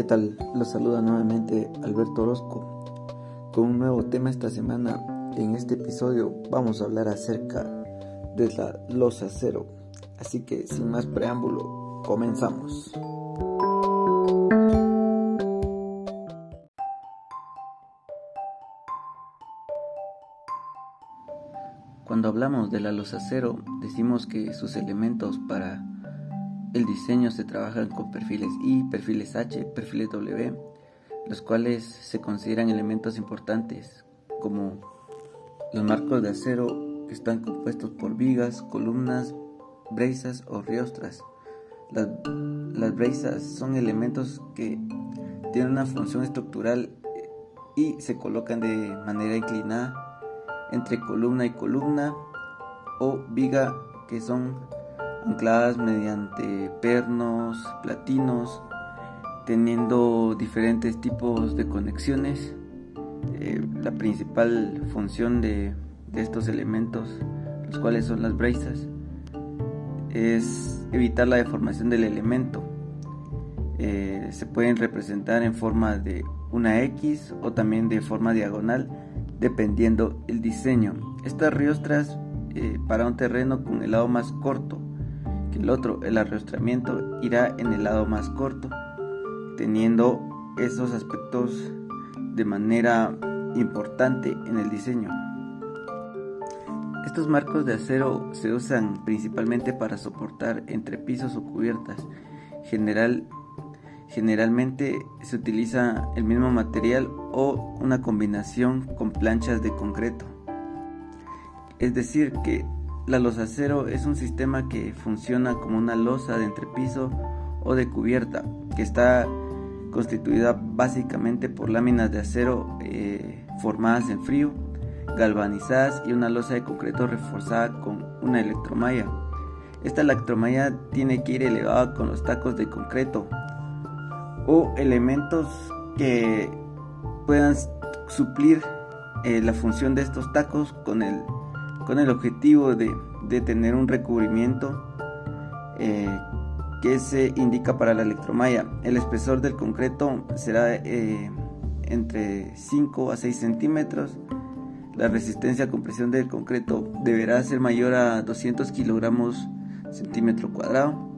¿Qué tal? Los saluda nuevamente Alberto Orozco con un nuevo tema esta semana. En este episodio vamos a hablar acerca de la losa cero. Así que sin más preámbulo, comenzamos. Cuando hablamos de la losa cero, decimos que sus elementos para el diseño se trabajan con perfiles I, perfiles H, perfiles W, los cuales se consideran elementos importantes como los marcos de acero que están compuestos por vigas, columnas, brezas o riostras. Las, las son elementos que tienen una función estructural y se colocan de manera inclinada entre columna y columna o viga que son ancladas mediante pernos, platinos, teniendo diferentes tipos de conexiones. Eh, la principal función de, estos elementos, los cuales son las brazas, es evitar la deformación del elemento. Eh, se pueden representar en forma de una X o también de forma diagonal, dependiendo el diseño. Estas riostras eh, para un terreno con el lado más corto el otro, el arrastramiento, irá en el lado más corto, teniendo esos aspectos de manera importante en el diseño. Estos marcos de acero se usan principalmente para soportar entre pisos o cubiertas. General, generalmente se utiliza el mismo material o una combinación con planchas de concreto. Es decir, que la losa acero es un sistema que funciona como una losa de entrepiso o de cubierta que está constituida básicamente por láminas de acero eh, formadas en frío, galvanizadas y una losa de concreto reforzada con una electromalla. Esta electromalla tiene que ir elevada con los tacos de concreto o elementos que puedan suplir eh, la función de estos tacos con el con el objetivo de, tener un recubrimiento eh, que se indica para la electromalla. El espesor del concreto será eh, entre 5 a 6 centímetros. La resistencia a compresión del concreto deberá ser mayor a 200 kilogramos centímetro cuadrado.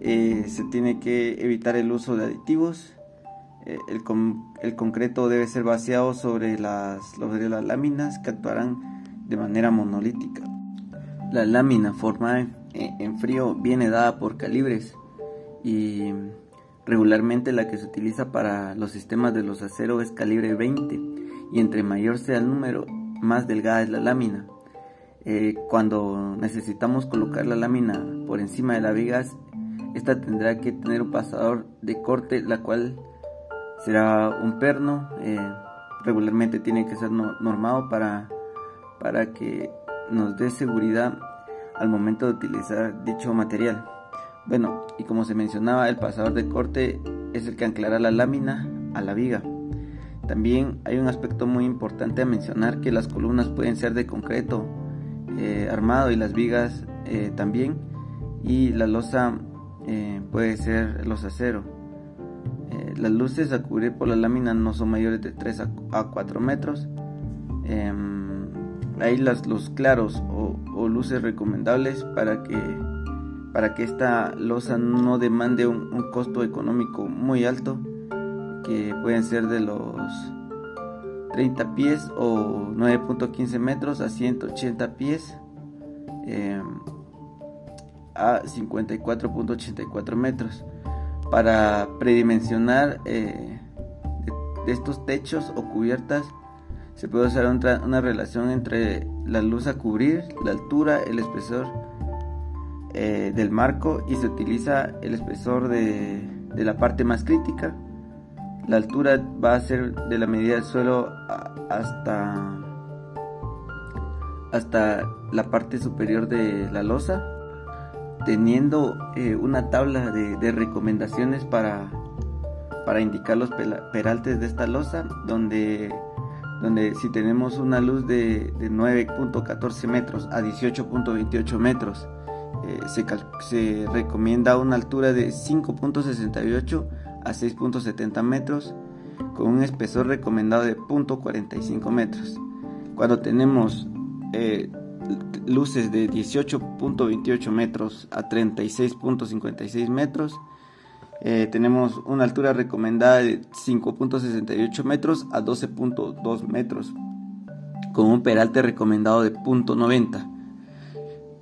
Eh, se tiene que evitar el uso de aditivos. el, el, concreto debe ser vaciado sobre las, sobre las láminas que actuarán de manera monolítica. La lámina formada en frío viene dada por calibres y regularmente la que se utiliza para los sistemas de los aceros es calibre 20 y entre mayor sea el número más delgada es la lámina. Eh, cuando necesitamos colocar la lámina por encima de la viga, esta tendrá que tener un pasador de corte, la cual será un perno. Eh, regularmente tiene que ser normado para para que nos dé seguridad al momento de utilizar dicho material. Bueno, y como se mencionaba, el pasador de corte es el que anclará la lámina a la viga. También hay un aspecto muy importante a mencionar que las columnas pueden ser de concreto eh, armado y las vigas eh, también y la losa eh, puede ser los acero. las luces a cubrir por la lámina no son mayores de 3 a 4 metros. Ahí las, los claros o, luces recomendables para que, para que esta losa no demande un, costo económico muy alto, que pueden ser de los 30 pies o 9.15 metros a 180 pies em, a 54.84 metros. Para predimensionar eh, estos techos o cubiertas se puede usar una relación entre la luz a cubrir, la altura, el espesor eh, del marco y se utiliza el espesor de, la parte más crítica. La altura va a ser de la medida del suelo hasta, hasta la parte superior de la losa, teniendo eh, una tabla de, recomendaciones para, para indicar los peraltes de esta losa, donde donde si tenemos una luz de, 9.14 metros a 18.28 metros, eh, se, recomienda una altura de 5.68 a 6.70 metros con un espesor recomendado de 0.45 metros. Cuando tenemos eh, luces de 18.28 metros a 36.56 metros, eh, tenemos una altura recomendada de 5.68 metros a 12.2 metros, con un peralte recomendado de 0.90.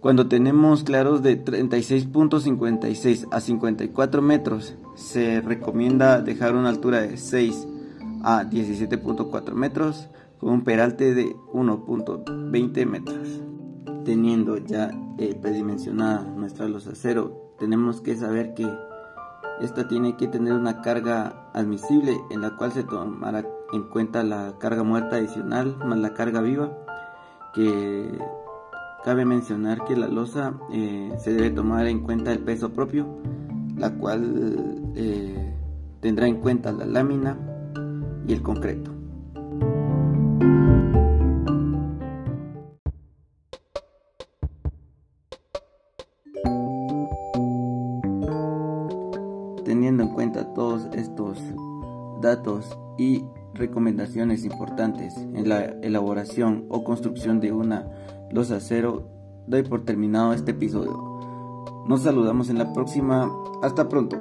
Cuando tenemos claros de 36.56 a 54 metros, se recomienda dejar una altura de 6 a 17.4 metros con un peralte de 1.20 metros. Teniendo ya eh, predimensionada nuestra luz acero, tenemos que saber que esta tiene que tener una carga admisible en la cual se tomará en cuenta la carga muerta adicional más la carga viva que Cabe mencionar que la losa eh, se debe tomar en cuenta el peso propio, la cual eh, tendrá en cuenta la lámina y el concreto. Teniendo en cuenta todos estos datos y recomendaciones importantes en la elaboración o construcción de una los acero, doy por terminado este episodio. Nos saludamos en la próxima. Hasta pronto.